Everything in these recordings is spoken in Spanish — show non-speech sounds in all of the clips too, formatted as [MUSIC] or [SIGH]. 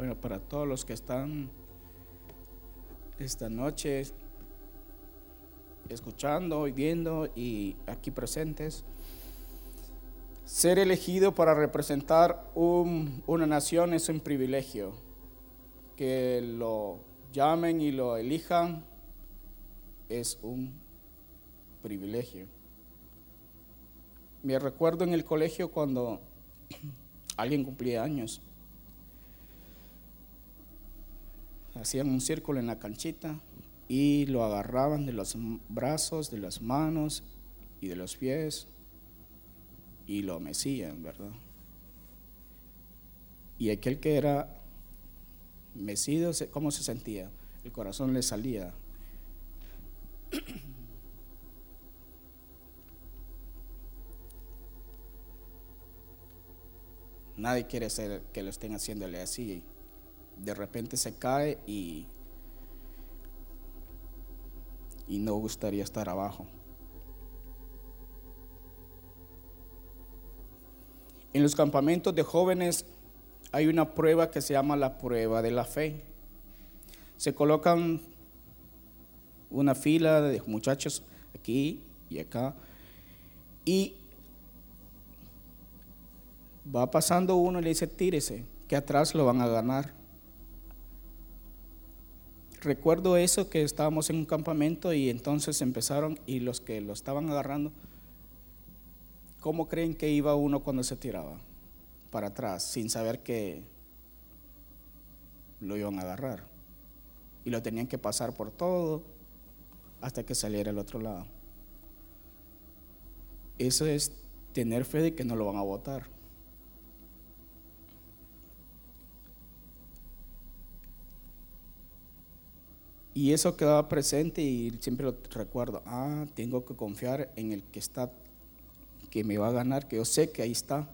Bueno, para todos los que están esta noche escuchando y viendo y aquí presentes, ser elegido para representar una nación es un privilegio. Que lo llamen y lo elijan es un privilegio. Me recuerdo en el colegio cuando [CLEARS THROAT] alguien cumplía años. Hacían un círculo en la canchita y lo agarraban de los brazos, de las manos y de los pies y lo mecían, ¿verdad? Y aquel que era mecido, ¿cómo se sentía? El corazón le salía. [CLEARS THROAT] Nadie quiere ser que lo estén haciéndole así. De repente se cae y, y no gustaría estar abajo. En los campamentos de jóvenes hay una prueba que se llama la prueba de la fe. Se colocan una fila de muchachos aquí y acá y va pasando uno y le dice, tírese, que atrás lo van a ganar. Recuerdo eso que estábamos en un campamento y entonces empezaron y los que lo estaban agarrando, ¿cómo creen que iba uno cuando se tiraba? Para atrás, sin saber que lo iban a agarrar. Y lo tenían que pasar por todo hasta que saliera al otro lado. Eso es tener fe de que no lo van a votar. Y eso quedaba presente y siempre lo recuerdo. Ah, tengo que confiar en el que está, que me va a ganar, que yo sé que ahí está.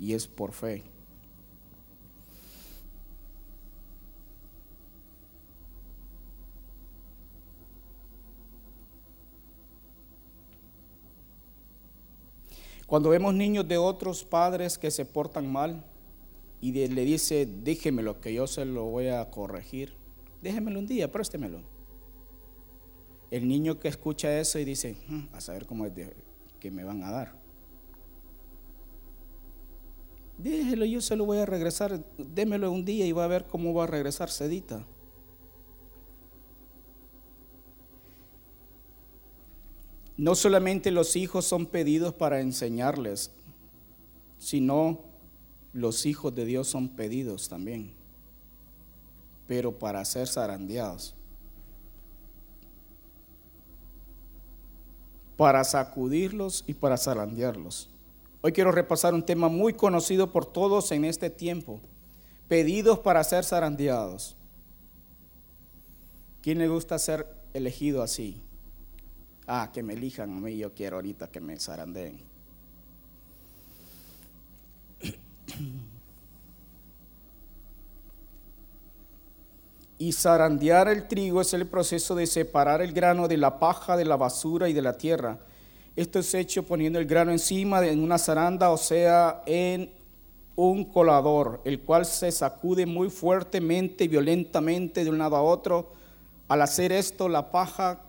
Y es por fe. Cuando vemos niños de otros padres que se portan mal y le dice, déjemelo que yo se lo voy a corregir déjemelo un día, préstemelo. El niño que escucha eso y dice, hmm, a saber cómo es que me van a dar. Déjelo, yo se lo voy a regresar, démelo un día y va a ver cómo va a regresar sedita. No solamente los hijos son pedidos para enseñarles, sino los hijos de Dios son pedidos también pero para ser zarandeados. Para sacudirlos y para zarandearlos. Hoy quiero repasar un tema muy conocido por todos en este tiempo. Pedidos para ser zarandeados. ¿Quién le gusta ser elegido así? Ah, que me elijan a mí, yo quiero ahorita que me zarandeen. Y zarandear el trigo es el proceso de separar el grano de la paja, de la basura y de la tierra. Esto es hecho poniendo el grano encima de una zaranda, o sea, en un colador, el cual se sacude muy fuertemente y violentamente de un lado a otro. Al hacer esto, la paja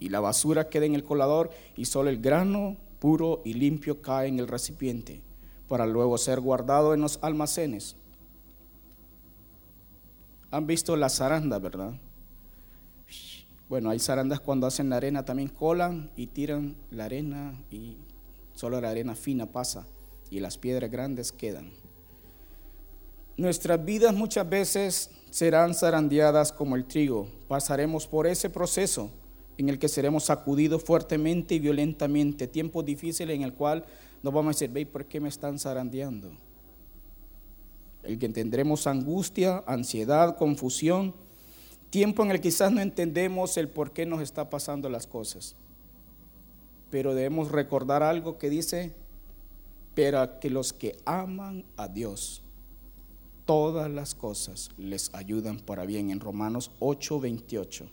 y la basura queda en el colador y solo el grano puro y limpio cae en el recipiente, para luego ser guardado en los almacenes. Han visto la zaranda, ¿verdad? Bueno, hay zarandas cuando hacen la arena también colan y tiran la arena y solo la arena fina pasa y las piedras grandes quedan. Nuestras vidas muchas veces serán zarandeadas como el trigo. Pasaremos por ese proceso en el que seremos sacudidos fuertemente y violentamente, tiempo difícil en el cual nos vamos a decir, ¿por qué me están zarandeando? El que tendremos angustia, ansiedad, confusión, tiempo en el que quizás no entendemos el por qué nos está pasando las cosas. Pero debemos recordar algo que dice, pero que los que aman a Dios, todas las cosas les ayudan para bien en Romanos 8:28.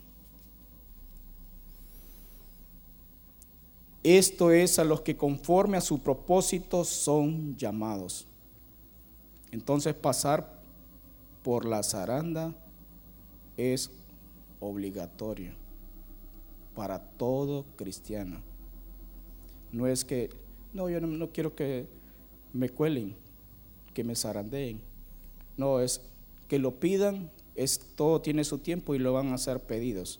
Esto es a los que conforme a su propósito son llamados. Entonces pasar por la zaranda es obligatorio para todo cristiano. No es que, no, yo no, quiero que me cuelen, que me zarandeen. No, es que lo pidan, es, todo tiene su tiempo y lo van a hacer pedidos.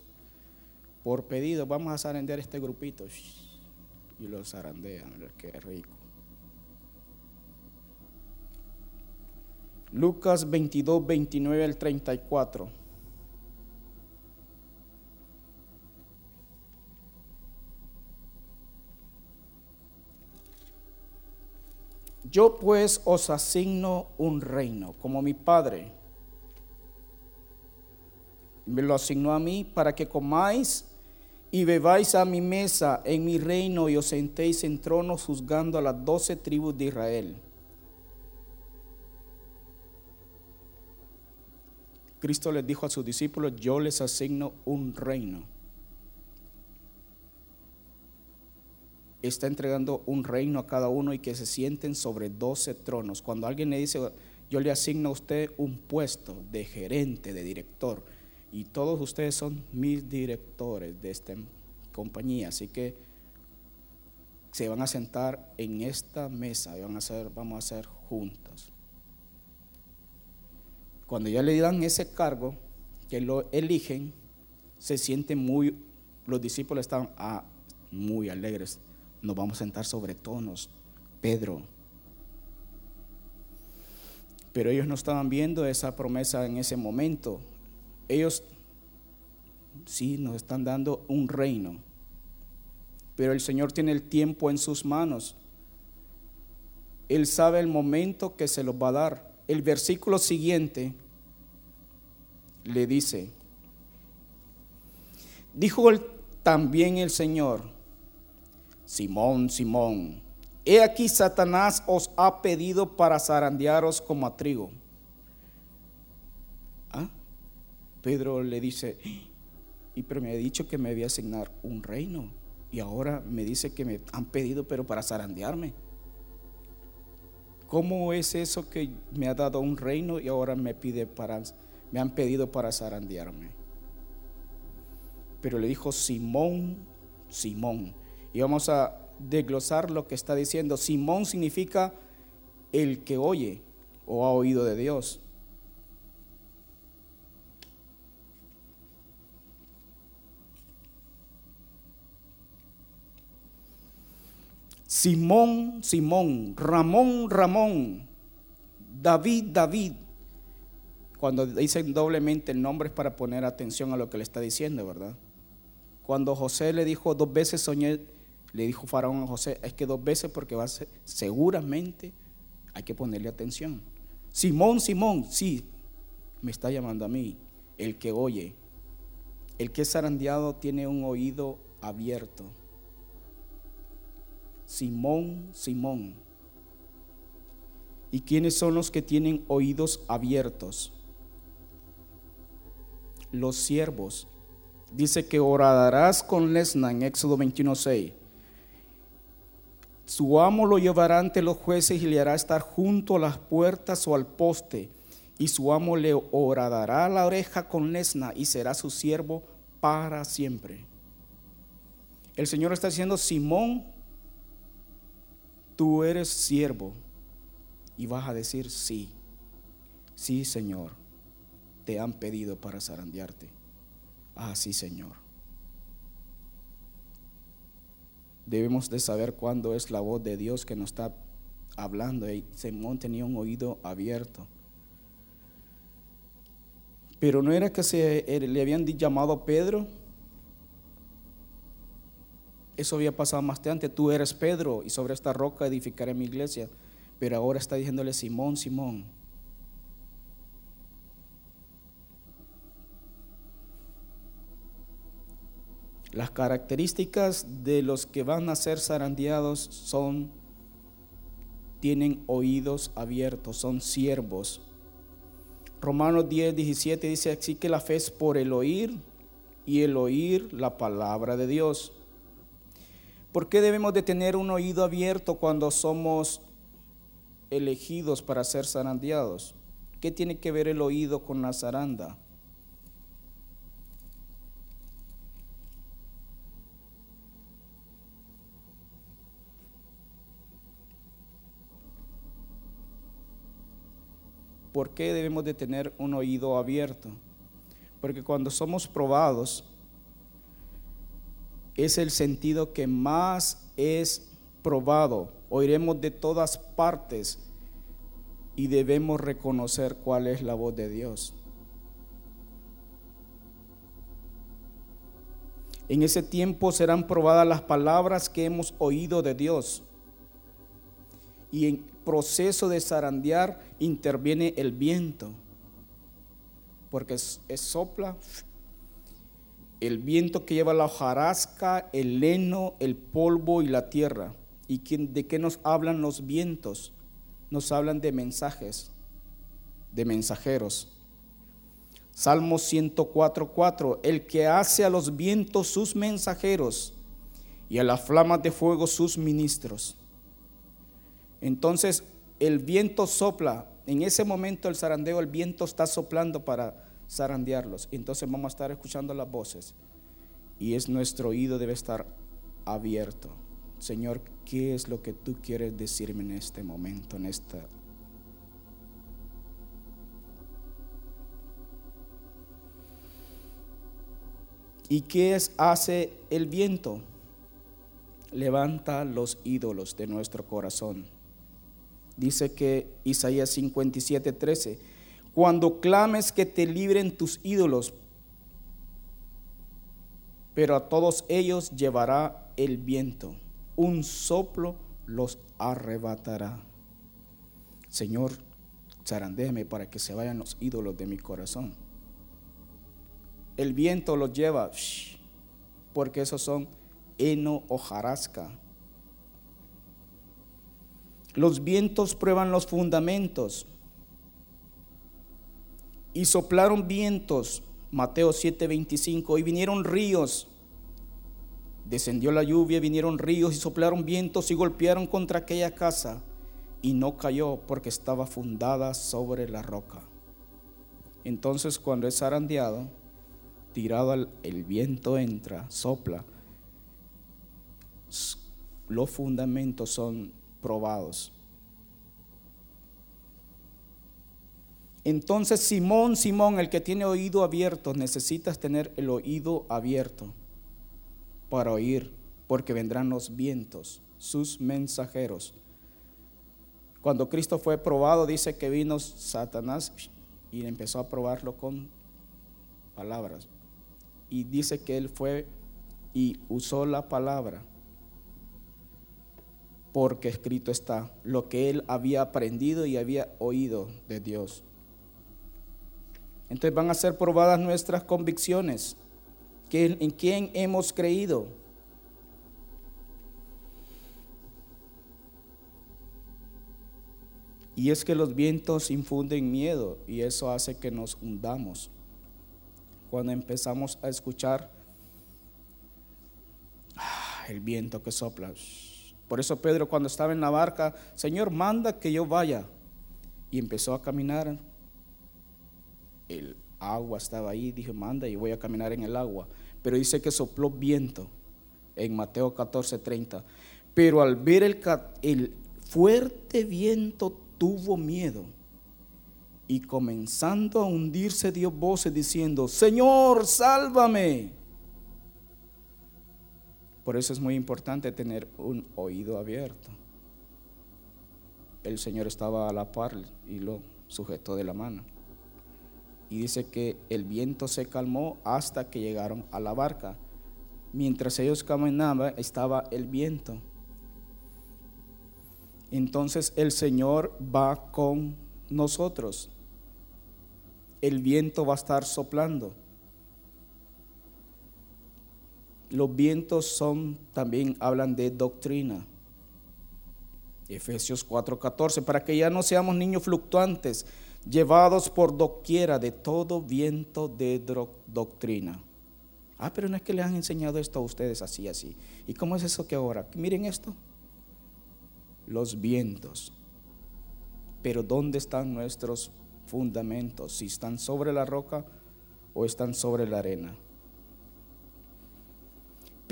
Por pedido, vamos a zarandear este grupito. Y lo zarandean, qué rico. Lucas 22, 29 al 34. Yo pues os asigno un reino, como mi Padre me lo asignó a mí para que comáis y bebáis a mi mesa en mi reino y os sentéis en tronos juzgando a las doce tribus de Israel. Cristo les dijo a sus discípulos, yo les asigno un reino. está entregando un reino a cada uno y que se sienten sobre doce tronos. Cuando alguien le dice, yo le asigno a usted un puesto de gerente, de director, y todos ustedes son mis directores de esta compañía, así que se van a sentar en esta mesa y van a vamos a hacer juntos. Cuando ya le dan ese cargo, que lo eligen, se sienten muy, los discípulos están ah, muy alegres nos vamos a sentar sobre tonos, Pedro. Pero ellos no estaban viendo esa promesa en ese momento. Ellos sí nos están dando un reino, pero el Señor tiene el tiempo en sus manos. Él sabe el momento que se los va a dar. El versículo siguiente le dice, dijo también el Señor, Simón, Simón, he aquí Satanás os ha pedido para zarandearos como a trigo. ¿Ah? Pedro le dice, y pero me ha dicho que me había asignar un reino y ahora me dice que me han pedido pero para zarandearme. ¿Cómo es eso que me ha dado un reino y ahora me pide para me han pedido para zarandearme? Pero le dijo Simón, Simón, y vamos a desglosar lo que está diciendo. Simón significa el que oye o ha oído de Dios. Simón, Simón, Ramón, Ramón, David, David. Cuando dicen doblemente el nombre es para poner atención a lo que le está diciendo, ¿verdad? Cuando José le dijo dos veces soñé le dijo Faraón a José, es que dos veces porque va a ser, seguramente hay que ponerle atención. Simón, Simón, sí, me está llamando a mí, el que oye. El que es zarandeado tiene un oído abierto. Simón, Simón. ¿Y quiénes son los que tienen oídos abiertos? Los siervos. Dice que orarás con Lesna en Éxodo 21.6 su amo lo llevará ante los jueces y le hará estar junto a las puertas o al poste. Y su amo le horadará la oreja con lesna y será su siervo para siempre. El Señor está diciendo, Simón, tú eres siervo. Y vas a decir, sí, sí Señor, han pedido para zarandearte. Ah, sí Señor. Debemos de saber cuándo es la voz de Dios que nos está hablando. Y Simón tenía un oído abierto. Pero no era que se, eh, le habían llamado Pedro. Eso había pasado más antes. Tú eres Pedro y sobre esta roca edificaré mi iglesia. Pero ahora está diciéndole Simón, Simón. Las características de los que van a ser zarandeados son, tienen oídos abiertos, son siervos. Romanos 10, 17 dice así que la fe es por el oír y el oír la palabra de Dios. ¿Por qué debemos de tener un oído abierto cuando somos elegidos para ser zarandeados? ¿Qué tiene que ver el oído con la zaranda? Qué debemos de tener un oído abierto? Porque cuando somos probados, es el sentido que más es probado. Oiremos de todas partes y debemos reconocer cuál es la voz de Dios. En ese tiempo serán probadas las palabras que hemos oído de Dios. Y en proceso de zarandear interviene el viento. Porque sopla el viento que lleva la hojarasca, el heno, el polvo y la tierra. ¿Y de qué nos hablan los vientos? Nos hablan de mensajes, de mensajeros. Salmo 104.4, el que hace a los vientos sus mensajeros y a las flamas de fuego sus ministros. Entonces el viento sopla, en ese momento el zarandeo, el viento está soplando para zarandearlos. Entonces vamos a estar escuchando las voces y es nuestro oído debe estar abierto. Señor, ¿qué es lo que tú quieres decirme en este momento, en esta ¿Y qué es, hace el viento? Levanta los ídolos de nuestro corazón. Dice que Isaías 57, 13, cuando clames que te libren tus ídolos, pero a todos ellos llevará el viento un soplo los arrebatará. Señor, zarandéme para que se vayan los ídolos de mi corazón. El viento los lleva, porque esos son heno o jarasca. Los vientos prueban los fundamentos. Y soplaron vientos, Mateo 7:25, y vinieron ríos Descendió la lluvia, vinieron ríos y soplaron vientos y golpearon contra aquella casa y no cayó porque estaba fundada sobre la roca. Entonces cuando es zarandeado, tirado el viento entra, sopla, los fundamentos son probados. Entonces Simón, Simón, el que tiene oído abierto, necesitas tener el oído abierto para oír, porque vendrán los vientos, sus mensajeros. Cuando Cristo fue probado, dice que vino Satanás y empezó a probarlo con palabras. Y dice que él fue y usó la palabra, porque escrito está lo que él había aprendido y había oído de Dios. Entonces van a ser probadas nuestras convicciones en quién hemos creído. Y es que los vientos infunden miedo y eso hace que nos hundamos. Cuando empezamos a escuchar ah, el viento que sopla. Por eso Pedro cuando estaba en la barca, Señor, manda que yo vaya. Y empezó a caminar. El agua estaba ahí, dije, manda y voy a caminar en el agua pero dice que sopló viento en Mateo 14:30. Pero al ver el, el fuerte viento tuvo miedo y comenzando a hundirse dio voces diciendo, Señor, sálvame. Por eso es muy importante tener un oído abierto. El Señor estaba a la par y lo sujetó de la mano y dice que el viento se calmó hasta que llegaron a la barca. Mientras ellos caminaban estaba el viento. Entonces el Señor va con nosotros. El viento va a estar soplando. Los vientos son también hablan de doctrina. Efesios 4:14, para que ya no seamos niños fluctuantes llevados por doquiera de todo viento de doctrina. Ah, pero no es que le han enseñado esto a ustedes así, así. ¿Y cómo es eso que ahora? Miren esto. Los vientos. Pero ¿dónde están nuestros fundamentos, si están sobre la roca o están sobre la arena.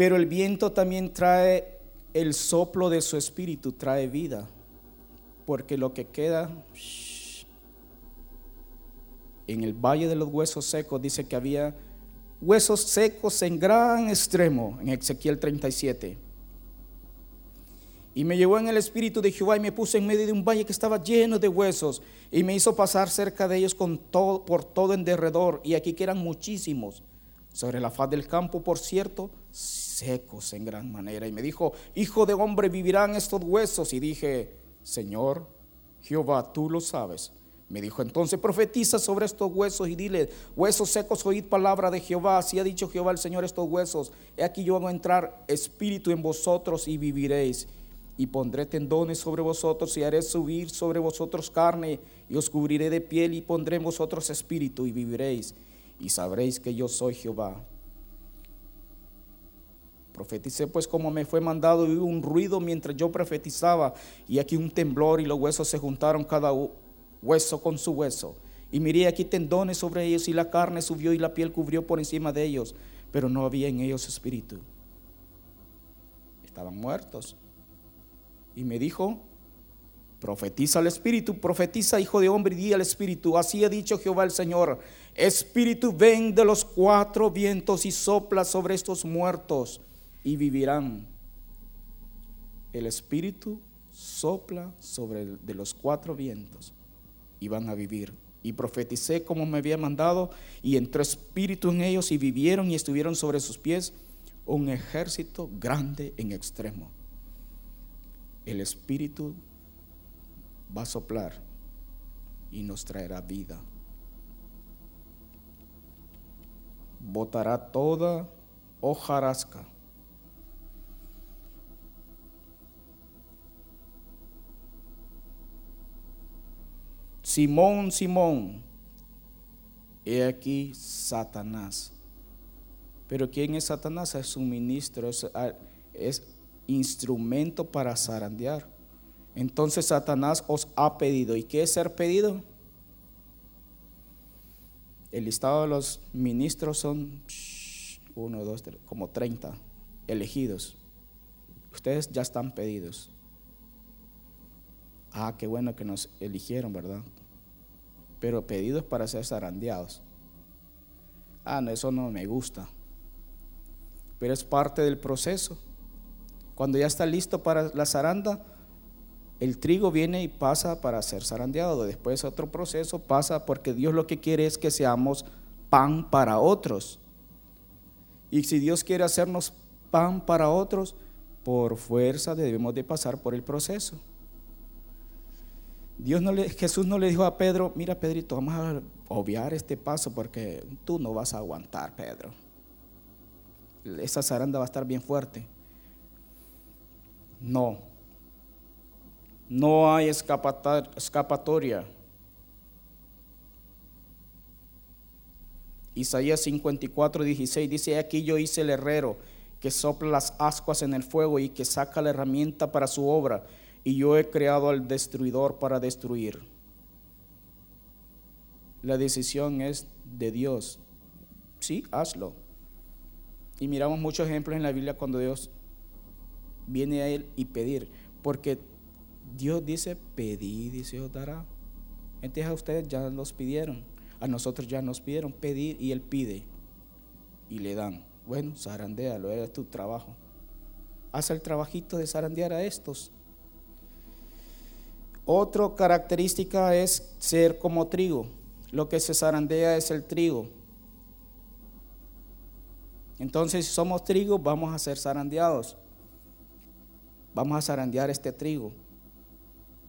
Pero el viento también trae el soplo de su espíritu, trae vida, porque lo que queda en el valle de los huesos secos dice que había huesos secos en gran extremo, en Ezequiel 37. Y me llevó en el espíritu de Jehová y me puso en medio de un valle que estaba lleno de huesos y me hizo pasar cerca de ellos con todo, por todo en derredor. Y aquí que eran muchísimos. Sobre la faz del campo, por cierto, secos en gran manera. Y me dijo, hijo de hombre, vivirán estos huesos. Y dije, Señor, Jehová, tú lo sabes. Me dijo entonces, profetiza sobre estos huesos y dile, huesos secos, oíd palabra de Jehová. Así ha dicho Jehová el Señor estos huesos. He aquí yo hago entrar espíritu en vosotros y viviréis. Y pondré tendones sobre vosotros y haré subir sobre vosotros carne y os cubriré de piel y pondré en vosotros espíritu y viviréis. Y sabréis que yo soy Jehová. Profeticé pues como me fue mandado y hubo un ruido mientras yo profetizaba y aquí un temblor y los huesos se juntaron cada hueso con su hueso. Y miré aquí tendones sobre ellos y la carne subió y la piel cubrió por encima de ellos, pero no había en ellos espíritu. Estaban muertos. Y me dijo, profetiza al espíritu, profetiza hijo de hombre y di al espíritu. Así ha dicho Jehová el Señor, espíritu ven de los cuatro vientos y sopla sobre estos muertos y vivirán. El espíritu sopla sobre de los cuatro vientos iban a vivir. Y profeticé como me había mandado, y entró espíritu en ellos, y vivieron y estuvieron sobre sus pies un ejército grande en extremo. El espíritu va a soplar y nos traerá vida. Botará toda hojarasca Simón, Simón, he aquí Satanás. Pero ¿quién es Satanás? Es un ministro, es, instrumento para zarandear. Entonces Satanás os ha pedido. ¿Y qué es ser pedido? El listado de los ministros son uno, dos, como 30 elegidos. Ustedes ya están pedidos. Ah, qué bueno que nos eligieron, ¿verdad? Pero pedidos para ser zarandeados. Ah, no, eso no me gusta. Pero es parte del proceso. Cuando ya está listo para la zaranda, el trigo viene y pasa para ser zarandeado. Después otro proceso pasa porque Dios lo que quiere es que seamos pan para otros. Y si Dios quiere hacernos pan para otros, por fuerza debemos de pasar por el proceso. Dios no le, Jesús no le dijo a Pedro, mira Pedrito, vamos a obviar este paso porque tú no vas a aguantar, Pedro. Esa zaranda va a estar bien fuerte. No. No hay escapatoria. Isaías 54, 16 dice, aquí yo hice el herrero que sopla las ascuas en el fuego y que saca la herramienta para su obra y yo he creado al destruidor para destruir. La decisión es de Dios. Sí, hazlo. Y miramos muchos ejemplos en la Biblia cuando Dios viene a Él y pedir. Porque Dios dice, pedid y se os dará. Entonces a ustedes ya los pidieron. A nosotros ya nos pidieron pedir y Él pide. Y le dan. Bueno, lo es tu trabajo. Haz el trabajito de zarandear a estos. Otra característica es ser como trigo. Lo que se zarandea es el trigo. Entonces, si somos trigo, vamos a ser zarandeados. Vamos a zarandear este trigo.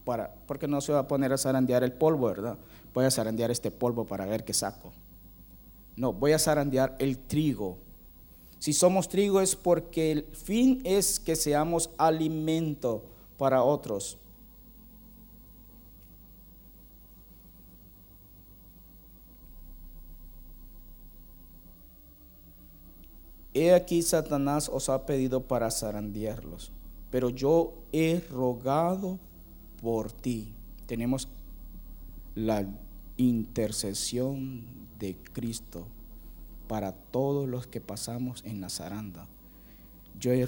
Para, porque no se va a poner a zarandear el polvo, ¿verdad? Voy a zarandear este polvo para ver qué saco. No, voy a zarandear el trigo. Si somos trigo es porque el fin es que seamos alimento para otros. Aquí Satanás os ha pedido para zarandearlos, pero yo he rogado por ti. Tenemos la intercesión de Cristo para todos los que pasamos en la zaranda. Yo he,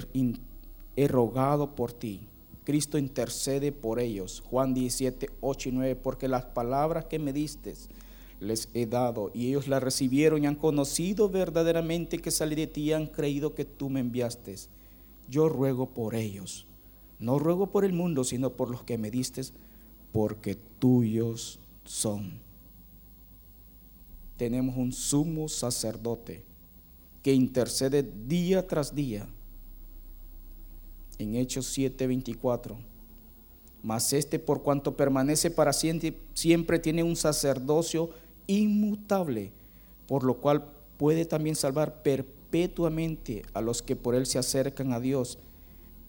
he rogado por ti. Cristo intercede por ellos. Juan 17, 8 y 9, porque las palabras que me diste les he dado y ellos las recibieron y han conocido verdaderamente que salí de ti y han creído que tú me enviaste. Yo ruego por ellos. No ruego por el mundo, sino por los que me diste, porque tuyos son. Tenemos un sumo sacerdote que intercede día tras día. En Hechos 7:24. Mas este por cuanto permanece para siempre, siempre tiene un sacerdocio inmutable, por lo cual puede también salvar perpetuamente a los que por él se acercan a Dios,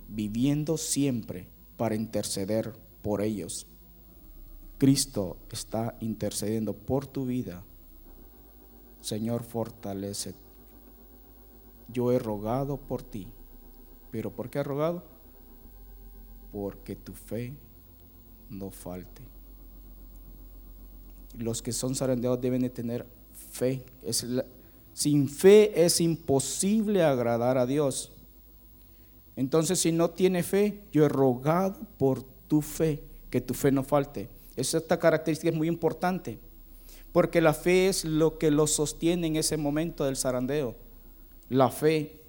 viviendo siempre para interceder por ellos. Cristo está intercediendo por tu vida. Señor, fortalece. Yo he rogado por ti. ¿Pero por qué he rogado? Porque tu fe no falte los que son zarandeados deben de tener fe. sin fe es imposible agradar a Dios. Entonces, si no tiene fe, yo he rogado por tu fe, que tu fe no falte. Esta característica es muy importante, porque la fe es lo que lo sostiene en ese momento del zarandeo. La fe.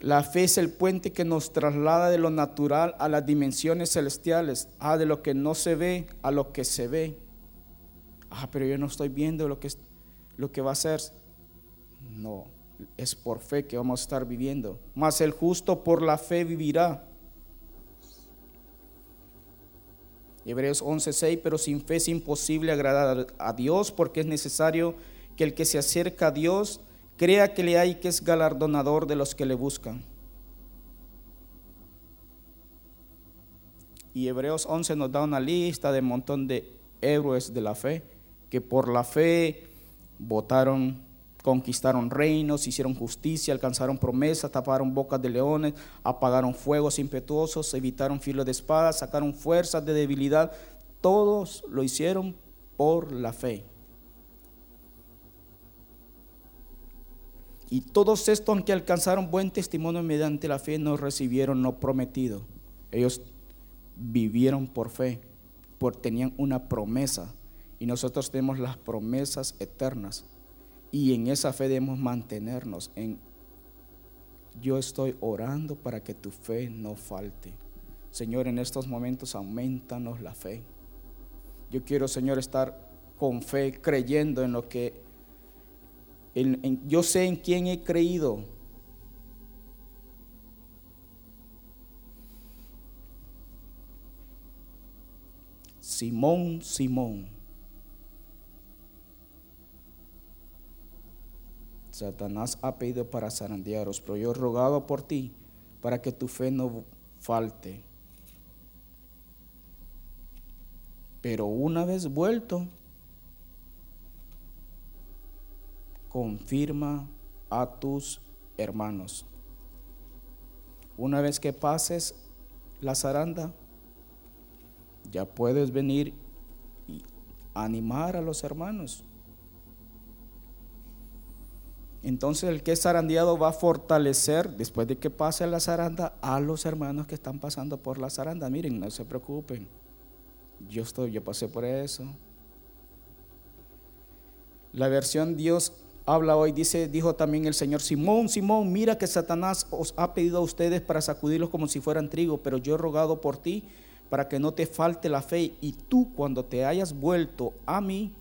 La fe es el puente que nos traslada de lo natural a las dimensiones celestiales, a de lo que no se ve a lo que se ve ah, pero yo no estoy viendo lo que, lo que va a ser. No, es por fe que vamos a estar viviendo. Mas el justo por la fe vivirá. Hebreos 11:6, pero sin fe es imposible agradar a Dios porque es necesario que el que se acerca a Dios crea que le hay que es galardonador de los que le buscan. Y Hebreos 11 nos da una lista de un montón de héroes de la fe que por la fe votaron, conquistaron reinos, hicieron justicia, alcanzaron promesas, taparon bocas de leones, apagaron fuegos impetuosos, evitaron filo de espada, sacaron fuerzas de debilidad. Todos lo hicieron por la fe. Y todos estos, aunque alcanzaron buen testimonio mediante la fe, no recibieron lo prometido. Ellos vivieron por fe, porque tenían una promesa y nosotros tenemos las promesas eternas. Y en esa fe debemos mantenernos. En, yo estoy orando para que tu fe no falte. Señor, en estos momentos aumentanos la fe. Yo quiero, Señor, estar con fe, creyendo en lo que yo sé en quién he creído. Simón, Simón, Satanás ha pedido para zarandearos, pero yo he rogado por ti para que tu fe no falte. Pero una vez vuelto, confirma a tus hermanos. Una vez que pases la zaranda, ya puedes venir y animar a los hermanos. Entonces el que es zarandeado va a fortalecer, después de que pase la zaranda, a los hermanos que están pasando por la zaranda. Miren, no se preocupen. Yo estoy, yo pasé por eso. La versión Dios habla hoy, dice, dijo también el Señor, Simón, Simón, mira que Satanás os ha pedido a ustedes para sacudirlos como si fueran trigo, pero yo he rogado por ti para que no te falte la fe y tú cuando te hayas vuelto a mí,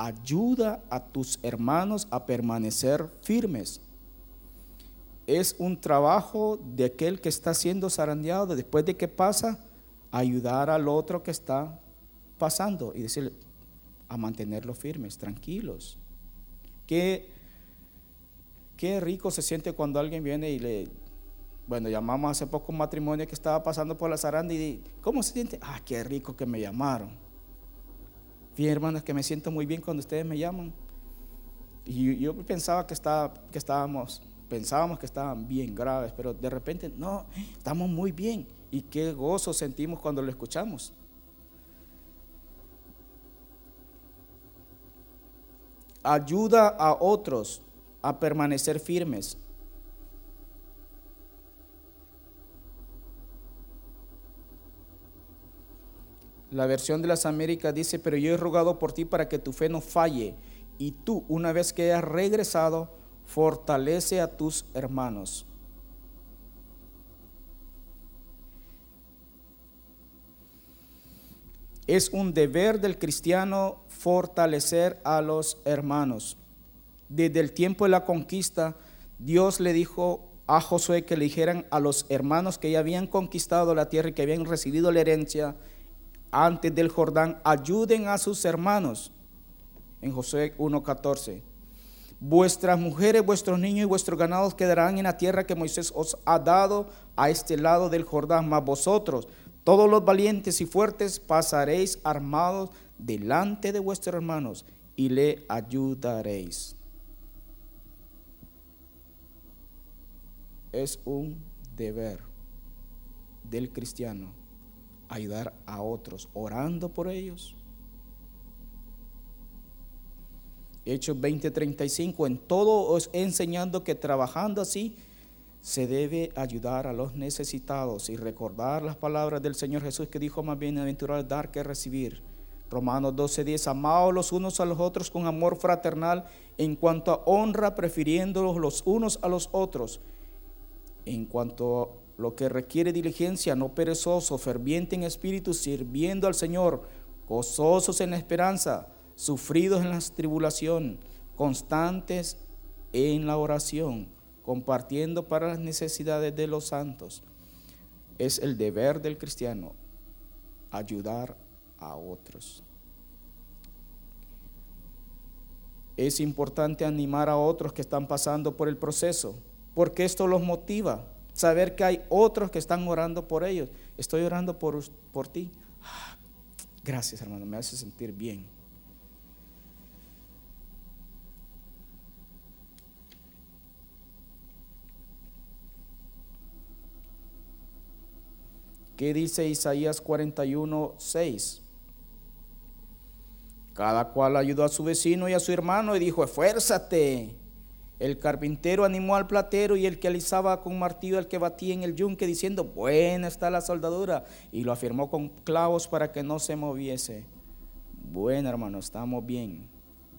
ayuda a tus hermanos a permanecer firmes. Es un trabajo de aquel que está siendo zarandeado, después de que pasa, ayudar al otro que está pasando y decirle a mantenerlos firmes, tranquilos. Qué, qué rico se siente cuando alguien viene y le, bueno, llamamos hace poco un matrimonio que estaba pasando por la zaranda y ¿cómo se siente? Ah, qué rico que me llamaron Bien, hermanas, que me siento muy bien cuando ustedes me llaman. Y yo, pensaba que, que estábamos, pensábamos que estaban bien graves, pero de repente, no, estamos muy bien. Y qué gozo sentimos cuando lo escuchamos. ayuda a otros a permanecer firmes. La versión de las Américas dice, pero yo he rogado por ti para que tu fe no falle y tú, una vez que hayas regresado, fortalece a tus hermanos. Es un deber del cristiano fortalecer a los hermanos. Desde el tiempo de la conquista, Dios le dijo a Josué que le dijeran a los hermanos que ya habían conquistado la tierra y que habían recibido la herencia antes del Jordán, ayuden a sus hermanos en Josué 1.14. Vuestras mujeres, vuestros niños y vuestros ganados quedarán en la tierra que Moisés os ha dado a este lado del Jordán, mas vosotros, todos los valientes y fuertes, pasaréis armados delante de vuestros hermanos y le ayudaréis. Es un deber del cristiano ayudar a otros, orando por ellos Hechos 20:35, en todo os enseñando que trabajando así se debe ayudar a los necesitados y recordar las palabras del Señor Jesús que dijo más bienaventurado dar que recibir. Romanos 12:10, amados los unos a los otros con amor fraternal en cuanto a honra, prefiriéndolos los unos a los otros. En cuanto lo que requiere diligencia, no perezoso, ferviente en espíritu, sirviendo al Señor, gozosos en la esperanza sufridos en la tribulación, constantes en la oración, compartiendo para las necesidades de los santos. Es el deber del cristiano ayudar a otros. Es importante animar a otros que están pasando por el proceso, porque esto los motiva. Saber que hay otros que están orando por ellos. Estoy orando por, por ti. Ah, gracias, hermano, me hace sentir bien. ¿Qué dice Isaías 41, 6? Cada cual ayudó a su vecino y a su hermano y dijo, esfuérzate. El carpintero animó al platero y el que alisaba con martillo al que batía en el yunque diciendo, buena está la soldadura. Y lo afirmó con clavos para que no se moviese. Bueno, hermano, estamos bien,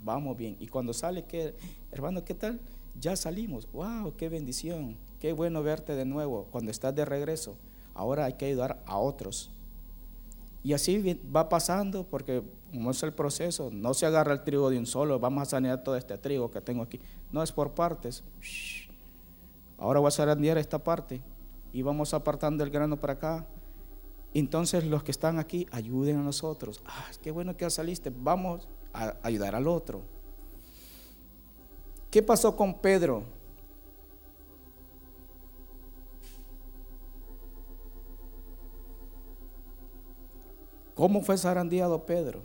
vamos bien. Y cuando sale, ¿qué, hermano, ¿qué tal? Ya salimos. ¡Wow! ¡Qué bendición! Qué bueno verte de nuevo cuando estás de regreso ahora hay que ayudar a otros. Y así va pasando porque como es el proceso, no se agarra el trigo de un solo, vamos a sanear todo este trigo que tengo aquí. No es por partes. Ahora voy a sanear esta parte y vamos apartando el grano para acá. Entonces los que están aquí ayuden a nosotros. Ah, qué bueno que saliste, vamos a ayudar al otro. ¿Qué pasó con Pedro? ¿Cómo fue zarandeado Pedro?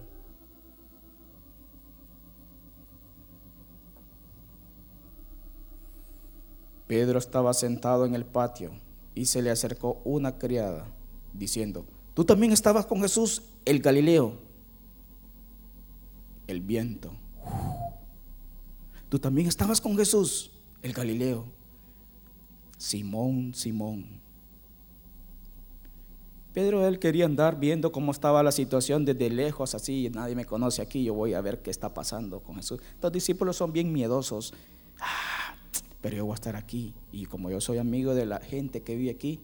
Pedro estaba sentado en el patio y se le acercó una criada diciendo, tú también estabas con Jesús, el Galileo. El viento. Tú también estabas con Jesús, el Galileo. Simón, Simón Pedro él quería andar viendo cómo estaba la situación desde lejos, así, nadie me conoce aquí, yo voy a ver qué está pasando con Jesús. Los discípulos son bien miedosos. Ah, pero yo voy a estar aquí y como yo soy amigo de la gente que vive aquí,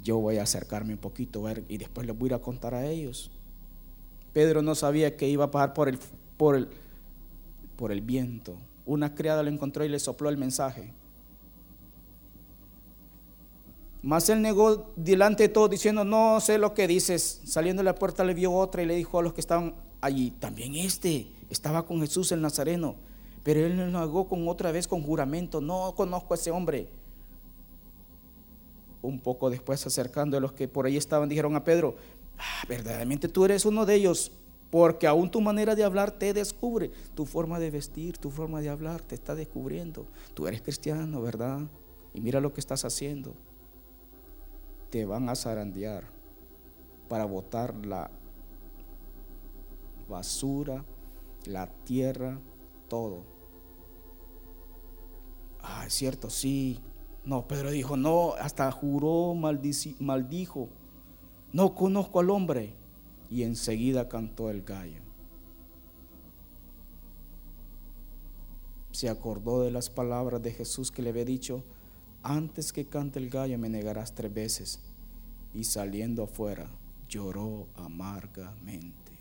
yo voy a acercarme un poquito ver, y después les voy a contar a ellos. Pedro no sabía que iba a pasar por el, por el, por el viento. Una criada lo encontró y le sopló el mensaje. Mas él negó delante de todos diciendo, no sé lo que dices. Saliendo de la puerta le vio otra y le dijo a los que estaban allí, también este estaba con Jesús el Nazareno. Pero él lo negó con otra vez con juramento, no conozco a ese hombre. Un poco después acercando a los que por ahí estaban, dijeron a Pedro, ah, verdaderamente tú eres uno de ellos, porque aún tu manera de hablar te descubre, tu forma de vestir, tu forma de hablar te está descubriendo. Tú eres cristiano, ¿verdad? Y mira lo que estás haciendo te van a zarandear para botar la basura, la tierra todo. Ah, es cierto, sí. No, Pedro dijo, no, hasta juró, maldijo. No conozco al hombre. Y enseguida cantó el gallo. Se acordó de las palabras de Jesús que le había dicho, antes que cante el gallo me negarás tres veces. Y saliendo afuera, lloró amargamente.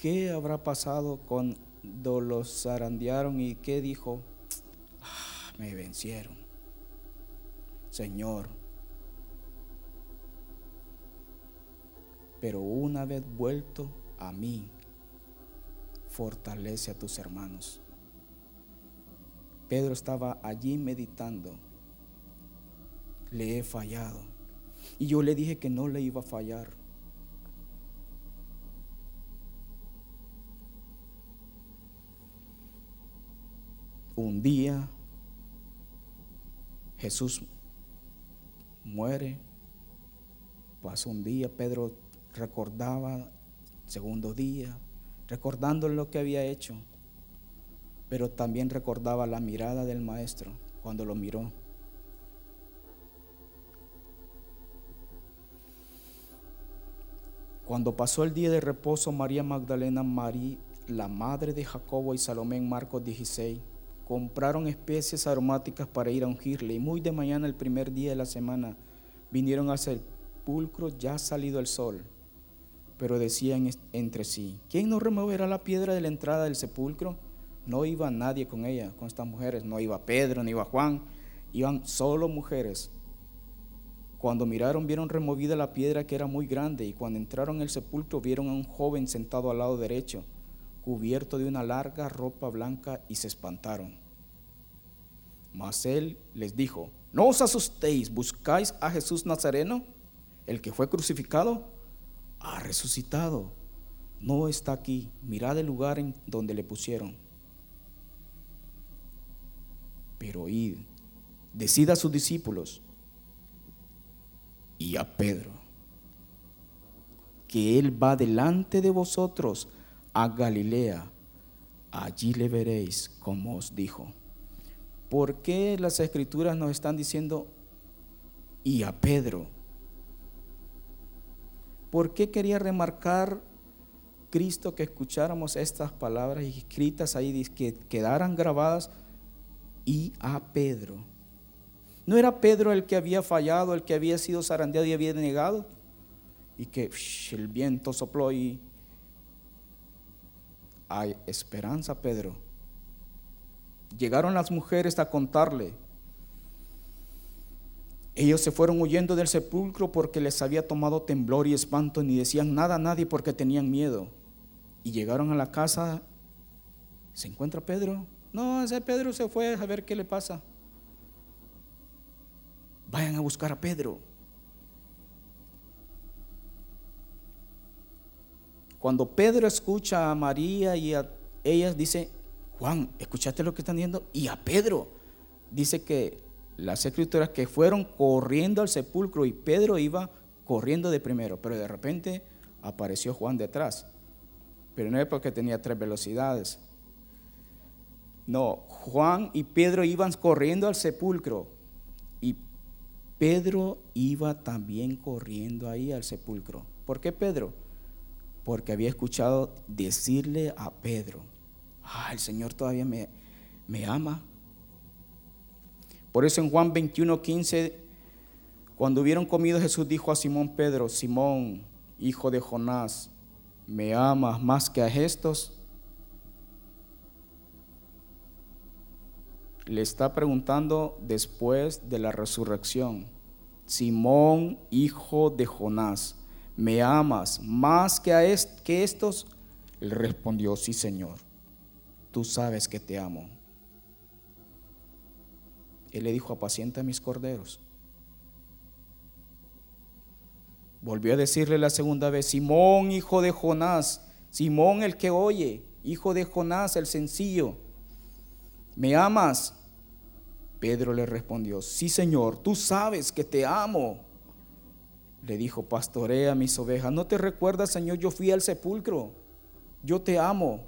¿Qué habrá pasado cuando los zarandearon y qué dijo? Ah, me vencieron. Señor. Pero una vez vuelto a mí, fortalece a tus hermanos. Pedro estaba allí meditando. Le he fallado. Y yo le dije que no le iba a fallar. Un día Jesús muere, pasó un día, Pedro recordaba, segundo día, recordando lo que había hecho, pero también recordaba la mirada del maestro cuando lo miró. Cuando pasó el día de reposo, María Magdalena, María, la madre de Jacobo y Salomé en Marcos 16, compraron especies aromáticas para ir a ungirle. Y muy de mañana, el primer día de la semana, vinieron al sepulcro ya salido el sol. Pero decían entre sí, ¿quién nos removerá la piedra de la entrada del sepulcro? No iba nadie con ella, con estas mujeres. No iba Pedro, ni iba Juan. Iban solo mujeres. Cuando miraron, vieron removida la piedra que era muy grande. Y cuando entraron en el sepulcro, vieron a un joven sentado al lado derecho cubierto de una larga ropa blanca y se espantaron. Mas él les dijo, no os asustéis, buscáis a Jesús Nazareno, el que fue crucificado, ha resucitado, no está aquí, mirad el lugar en donde le pusieron. Pero id, decid a sus discípulos y a Pedro, que él va delante de vosotros a Galilea, allí le veréis como os dijo. ¿Por qué las escrituras nos están diciendo y a Pedro? ¿Por qué quería remarcar Cristo que escucháramos estas palabras escritas ahí, que quedaran grabadas y a Pedro? ¿No era Pedro el que había fallado, el que había sido zarandeado y había negado? Y que el viento sopló y hay esperanza, Pedro. Llegaron las mujeres a contarle. Ellos se fueron huyendo del sepulcro porque les había tomado temblor y espanto, ni decían nada a nadie porque tenían miedo. Y llegaron a la casa. ¿Se encuentra Pedro? No, ese Pedro se fue a ver qué le pasa. Vayan a buscar a Pedro. Cuando Pedro escucha a María y a ellas, dice, Juan, ¿escuchaste lo que están diciendo? Y a Pedro, dice que las escrituras que fueron corriendo al sepulcro y Pedro iba corriendo de primero, pero de repente apareció Juan detrás. Pero no es porque tenía tres velocidades. No, Juan y Pedro iban corriendo al sepulcro y Pedro iba también corriendo ahí al sepulcro. ¿Por qué Pedro? porque había escuchado decirle a Pedro, ah, el Señor todavía me, me ama. Por eso en Juan 21, 15, cuando hubieron comido, Jesús dijo a Simón Pedro, Simón, hijo de Jonás, ¿me amas más que a estos? Le está preguntando después de la resurrección, Simón, hijo de Jonás, ¿me amas más que, a que estos? Él respondió, sí, Señor, tú sabes que te amo. Él le dijo, apacienta mis corderos. Volvió a decirle la segunda vez, Simón, hijo de Jonás, Simón el que oye, hijo de Jonás el sencillo, ¿me amas? Pedro le respondió, sí Señor, tú sabes que te amo. Le dijo, pastorea mis ovejas. ¿No te recuerdas, Señor? Yo fui al sepulcro. Yo te amo.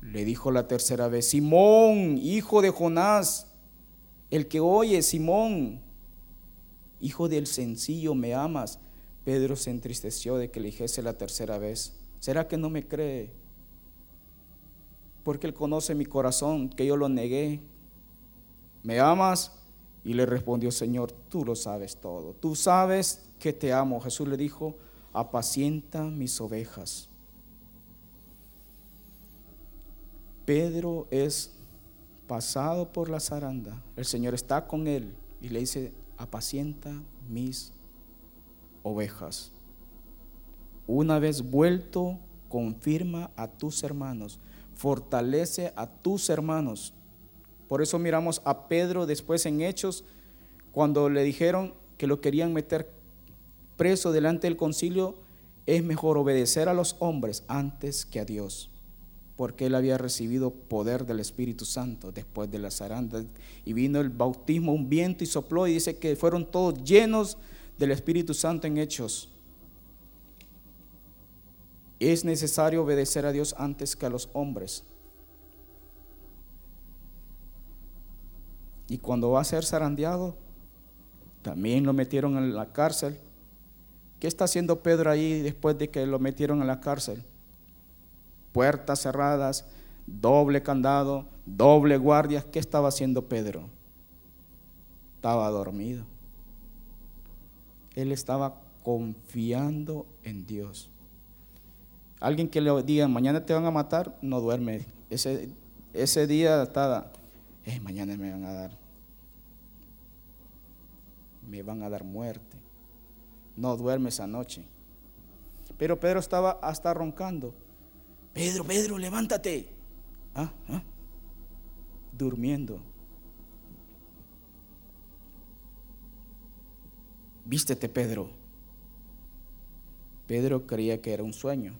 Le dijo la tercera vez, Simón, hijo de Jonás, el que oye, Simón, hijo del sencillo, ¿me amas? Pedro se entristeció de que le dijese la tercera vez, ¿será que no me cree? Porque él conoce mi corazón, que yo lo negué. ¿Me amas? Y le respondió, Señor, tú lo sabes todo. Tú sabes que te amo. Jesús le dijo, apacienta mis ovejas. Pedro es pasado por la zaranda. El Señor está con él y le dice, apacienta mis ovejas. Una vez vuelto, confirma a tus hermanos, fortalece a tus hermanos. Por eso miramos a Pedro después en Hechos, cuando le dijeron que lo querían meter preso delante del concilio, es mejor obedecer a los hombres antes que a Dios, porque él había recibido poder del Espíritu Santo después de la zaranda. Y vino el bautismo, un viento y sopló y dice que fueron todos llenos del Espíritu Santo en Hechos. Es necesario obedecer a Dios antes que a los hombres. Y cuando va a ser zarandeado, también lo metieron en la cárcel. ¿Qué está haciendo Pedro ahí después de que lo metieron en la cárcel? Puertas cerradas, doble candado, doble guardia. ¿Qué estaba haciendo Pedro? Estaba dormido. Él estaba confiando en Dios. Alguien que le diga, mañana te van a matar, no duerme. Ese, ese día está, eh, mañana me van a dar me van a dar muerte. No duerme esa noche. Pero Pedro estaba hasta roncando. Pedro, Pedro, levántate. ¿Ah? ¿Ah? Durmiendo. Vístete, Pedro. Pedro creía que era un sueño.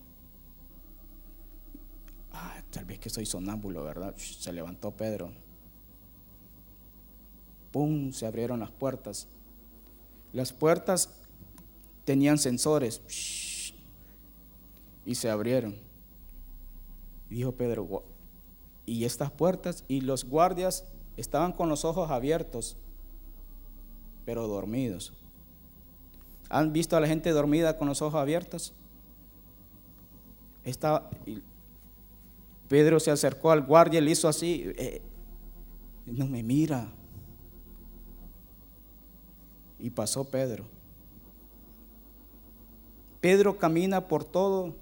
Ah, tal vez que soy sonámbulo, ¿verdad? Se levantó Pedro. ¡Pum! Se abrieron las puertas. Las puertas tenían sensores y se abrieron. Dijo Pedro, y estas puertas y los guardias estaban con los ojos abiertos, pero dormidos. ¿Han visto a la gente dormida con los ojos abiertos? Estaba, Pedro se acercó al guardia y le hizo así, eh, no me mira, y pasó Pedro. Pedro camina por todas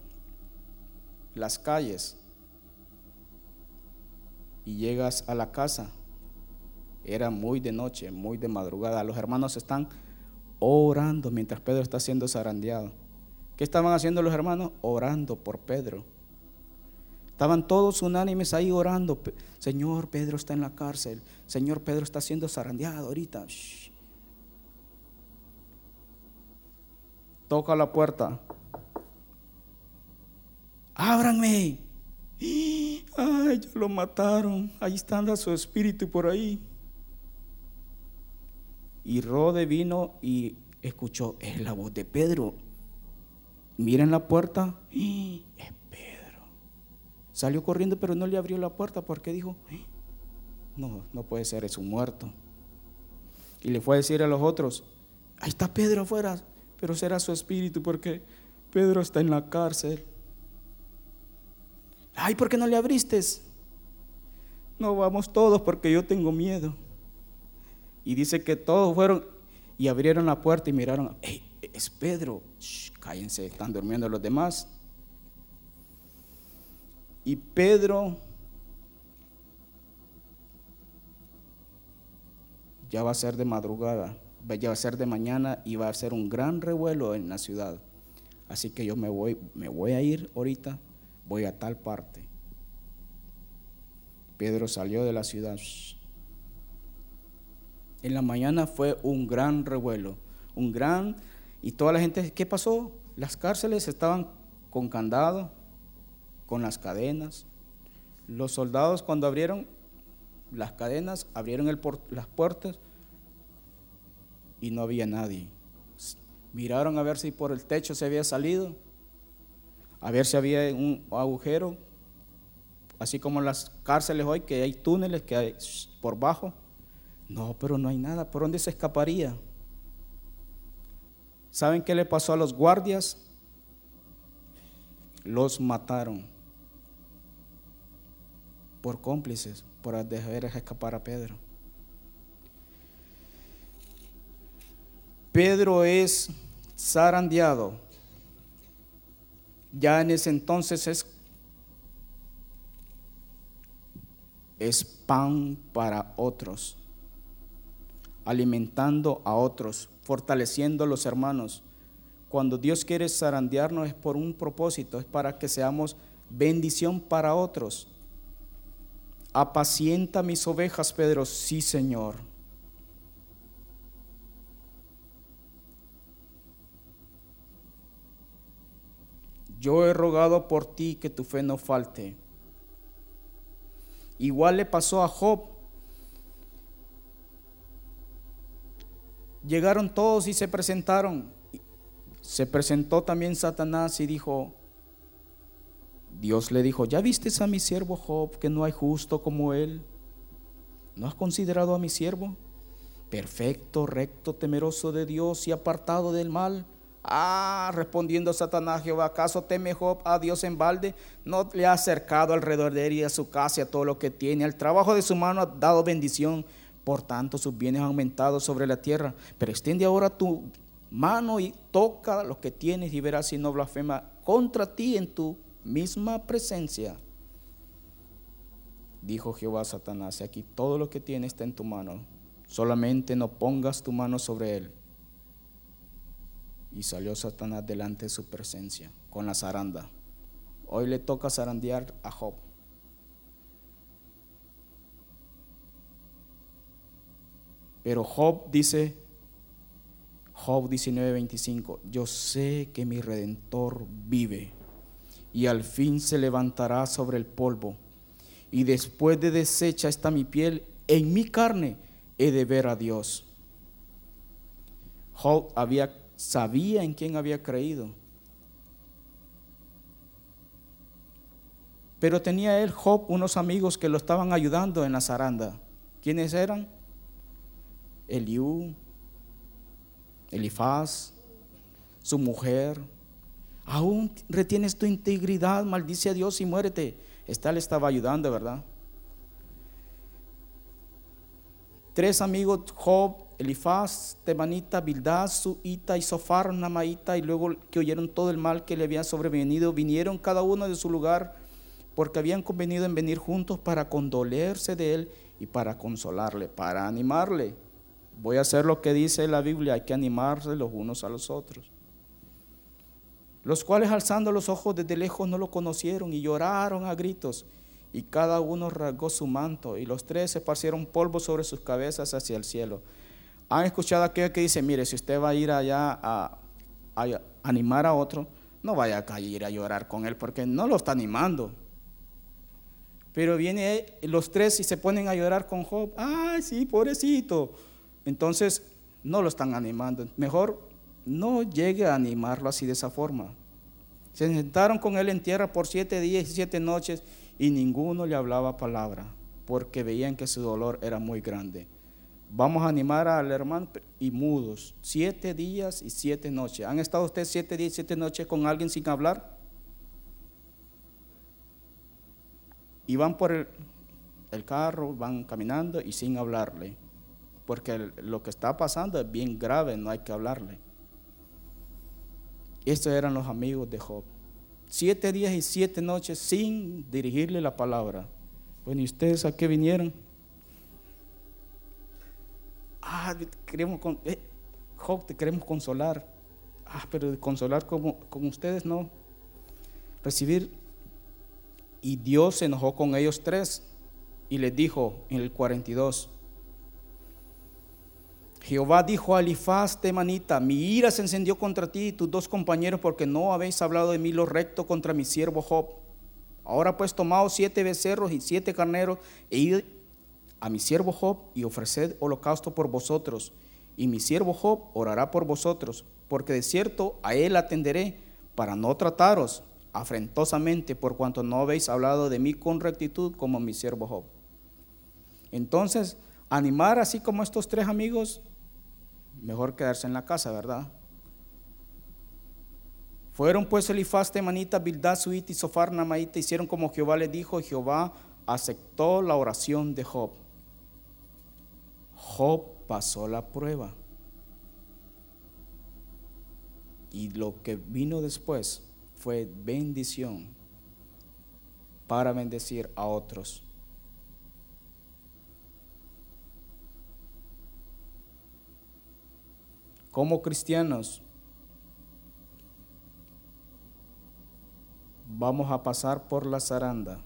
las calles y llegas a la casa. Era muy de noche, muy de madrugada. Los hermanos están orando mientras Pedro está siendo zarandeado. ¿Qué estaban haciendo los hermanos? Orando por Pedro. Estaban todos unánimes ahí orando. Señor, Pedro está en la cárcel. Señor, Pedro está siendo zarandeado ahorita. toca la puerta. Ábranme. Ay, ya lo mataron. Ahí está su espíritu por ahí. Y Rode vino y escuchó, es la voz de Pedro. Miren la puerta. Es Pedro. Salió corriendo, pero no le abrió la puerta porque dijo, no, no puede ser, es un muerto. Y le fue a decir a los otros, ahí está Pedro afuera, pero será su espíritu porque Pedro está en la cárcel. Ay, ¿por qué no le abriste? No vamos todos porque yo tengo miedo. Y dice que todos fueron y abrieron la puerta y miraron, es Pedro, cállense, están durmiendo los demás. Y Pedro ya va a ser de madrugada ya va a ser de mañana y va a ser un gran revuelo en la ciudad. Así que yo me voy, me voy a ir ahorita, voy a tal parte. Pedro salió de la ciudad. En la mañana fue un gran revuelo, un gran, y toda la gente, ¿qué pasó? Las cárceles estaban con candado, con las cadenas. Los soldados cuando abrieron, las cadenas, abrieron las puertas y no había nadie. Miraron a ver si por el techo se había salido, a ver si había un agujero, así como en las cárceles hoy que hay túneles que hay por bajo. No, pero no hay nada. ¿Por dónde se escaparía? ¿Saben qué le pasó a los guardias? Los mataron por cómplices, por dejar escapar a Pedro. Pedro es zarandeado. Ya en ese entonces es, pan para otros, alimentando a otros, fortaleciendo a los hermanos. Cuando Dios quiere zarandearnos es por un propósito, es para que seamos bendición para otros. Apacienta mis ovejas, Pedro, sí, Señor. Yo he rogado por ti que tu fe no falte. Igual le pasó a Job. Llegaron todos y se presentaron. Se presentó también Satanás y dijo, Dios le dijo, ¿ya viste a mi siervo Job que no hay justo como él? ¿No has considerado a mi siervo? Perfecto, recto, temeroso de Dios y apartado del mal. Ah, respondiendo Satanás, Jehová, ¿acaso teme Job a Dios en balde? No le ha acercado alrededor de él y a su casa y a todo lo que tiene. Al trabajo de su mano ha dado bendición. Por tanto, sus bienes han aumentado sobre la tierra. Pero extiende ahora tu mano y toca lo que tienes y verás si no blasfema contra ti en tu misma presencia. Dijo Jehová a Satanás, aquí todo lo que tienes está en tu mano. Solamente no pongas tu mano sobre él y salió Satanás delante de su presencia con la zaranda. Hoy le toca zarandear a Job. Pero Job dice, Job 19:25, yo sé que mi redentor vive y al fin se levantará sobre el polvo. Y después de deshecha está mi piel, en mi carne he de ver a Dios. Job había sabía en quién había creído. Pero tenía él, Job, unos amigos que lo estaban ayudando en la zaranda. ¿Quiénes eran? Eliú, Elifaz, su mujer. Aún retienes tu integridad, maldice a Dios y muérete. Esta le estaba ayudando, ¿verdad? Tres amigos, Job, Elifaz, Temanita, Bildad, Suita y Sofar, Namaita, y luego que oyeron todo el mal que le había sobrevenido, vinieron cada uno de su lugar, porque habían convenido en venir juntos para condolerse de él y para consolarle, para animarle. Voy a hacer lo que dice la Biblia, hay que animarse los unos a los otros. Los cuales alzando los ojos desde lejos no lo conocieron y lloraron a gritos, y cada uno rasgó su manto, y los tres esparcieron polvo sobre sus cabezas hacia el cielo. ¿Han escuchado aquello que dice, mire, si usted va a ir allá a, animar a otro, no vaya a ir a llorar con él porque no lo está animando. Pero viene los tres y se ponen a llorar con Job. Ay, sí, pobrecito. Entonces, no lo están animando. Mejor no llegue a animarlo así de esa forma. Se sentaron con él en tierra por siete días y siete noches y ninguno le hablaba palabra porque veían que su dolor era muy grande. Vamos a animar al hermano y mudos, siete días y siete noches. ¿Han estado ustedes siete días y siete noches con alguien sin hablar? Y van por el, carro, van caminando y sin hablarle. Porque lo que está pasando es bien grave, no hay que hablarle. Estos eran los amigos de Job. Siete días y siete noches sin dirigirle la palabra. Bueno, ¿y ustedes a qué vinieron? Ah, queremos, eh, Job, te queremos consolar. Ah, pero consolar como, ustedes no. Recibir. Y Dios se enojó con ellos tres y les dijo en el 42. Jehová dijo a Elifaz Temanita, mi ira se encendió contra ti y tus dos compañeros porque no habéis hablado de mí lo recto contra mi siervo Job. Ahora pues tomado siete becerros y siete carneros e a mi siervo Job y ofreced holocausto por vosotros, y mi siervo Job orará por vosotros, porque de cierto a él atenderé para no trataros afrentosamente por cuanto no habéis hablado de mí con rectitud como mi siervo Job. Entonces, animar así como estos tres amigos, mejor quedarse en la casa, ¿verdad? Fueron pues Elifaz, Temanita, Bildad, Suit y Sofar, Namaita, hicieron como Jehová les dijo, Jehová aceptó la oración de Job. Job pasó la prueba. Y lo que vino después fue bendición para bendecir a otros. Como cristianos, vamos a pasar por la zaranda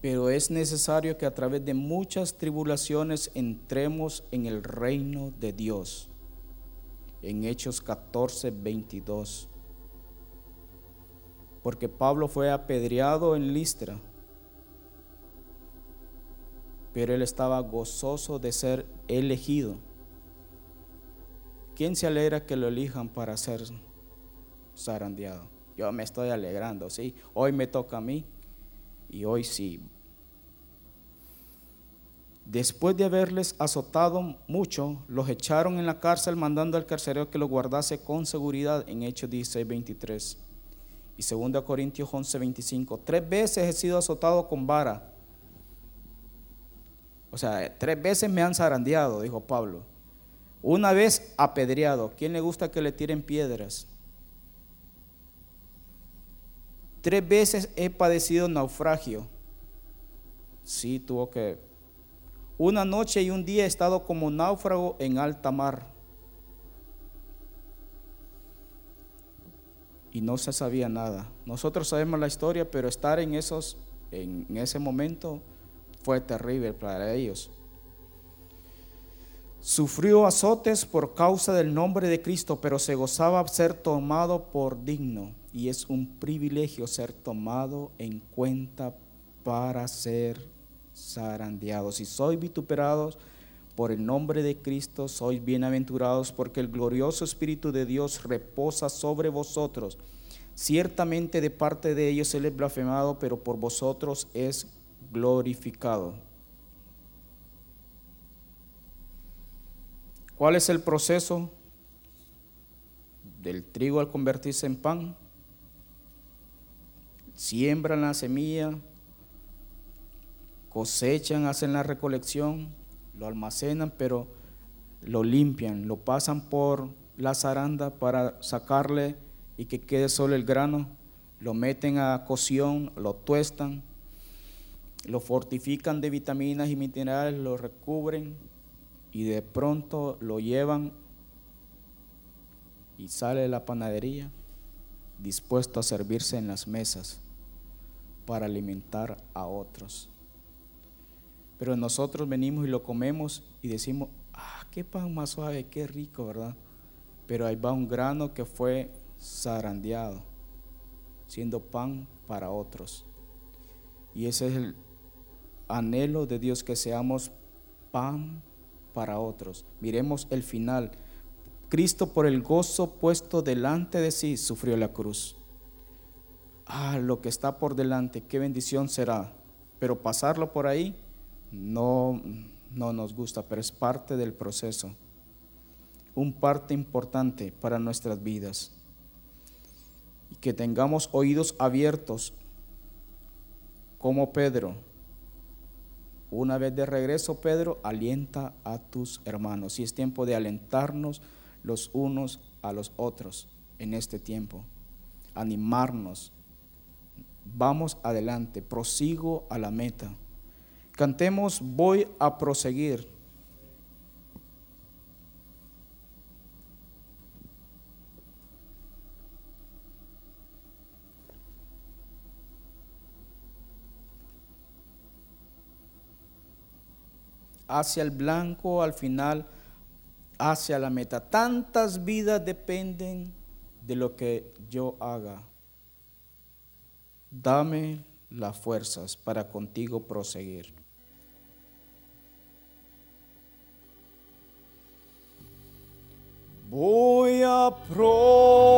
pero es necesario que a través de muchas tribulaciones entremos en el reino de Dios. En Hechos 14, 22. Porque Pablo fue apedreado en Listra, pero él estaba gozoso de ser elegido. ¿Quién se alegra que lo elijan para ser zarandeado? Yo me estoy alegrando, sí. Hoy me toca a mí y hoy sí. Después de haberles azotado mucho, los echaron en la cárcel mandando al carcelero que los guardase con seguridad en Hechos 16, 23. Y 2 Corintios 11, 25. Tres veces he sido azotado con vara. O sea, tres veces me han zarandeado, dijo Pablo. Una vez apedreado. ¿Quién le gusta que le tiren piedras? Tres veces he padecido naufragio. Sí, tuvo que. Una noche y un día he estado como náufrago en alta mar. Y no se sabía nada. Nosotros sabemos la historia, pero estar en esos, en ese momento, fue terrible para ellos. Sufrió azotes por causa del nombre de Cristo, pero se gozaba ser tomado por digno y es un privilegio ser tomado en cuenta para ser zarandeados. Si sois vituperados por el nombre de Cristo, sois bienaventurados porque el glorioso Espíritu de Dios reposa sobre vosotros. Ciertamente de parte de ellos Él es blasfemado, pero por vosotros es glorificado. ¿Cuál es el proceso del trigo al convertirse en pan? Siembran la semilla, cosechan, hacen la recolección, lo almacenan, pero lo limpian, lo pasan por la zaranda para sacarle y que quede solo el grano, lo meten a cocción, lo tuestan, lo fortifican de vitaminas y minerales, lo recubren y de pronto lo llevan y sale de la panadería dispuesto a servirse en las mesas para alimentar a otros. Pero nosotros venimos y lo comemos y decimos, ah, qué pan más suave, qué rico, ¿verdad? Pero ahí va un grano que fue zarandeado, siendo pan para otros. Y ese es el anhelo de Dios, que seamos pan para otros. Miremos el final. Cristo por el gozo puesto delante de sí sufrió la cruz ah, lo que está por delante, qué bendición será. Pero pasarlo por ahí no, no nos gusta, pero es parte del proceso. Un parte importante para nuestras vidas. Y que tengamos oídos abiertos como Pedro. Una vez de regreso, Pedro, alienta a tus hermanos. Y es tiempo de alentarnos los unos a los otros en este tiempo. Animarnos, vamos adelante, prosigo a la meta. Cantemos, voy a proseguir. hacia el blanco, al final, hacia la meta. Tantas vidas dependen de lo que yo haga. Dame las fuerzas para contigo proseguir. Voy a proseguir.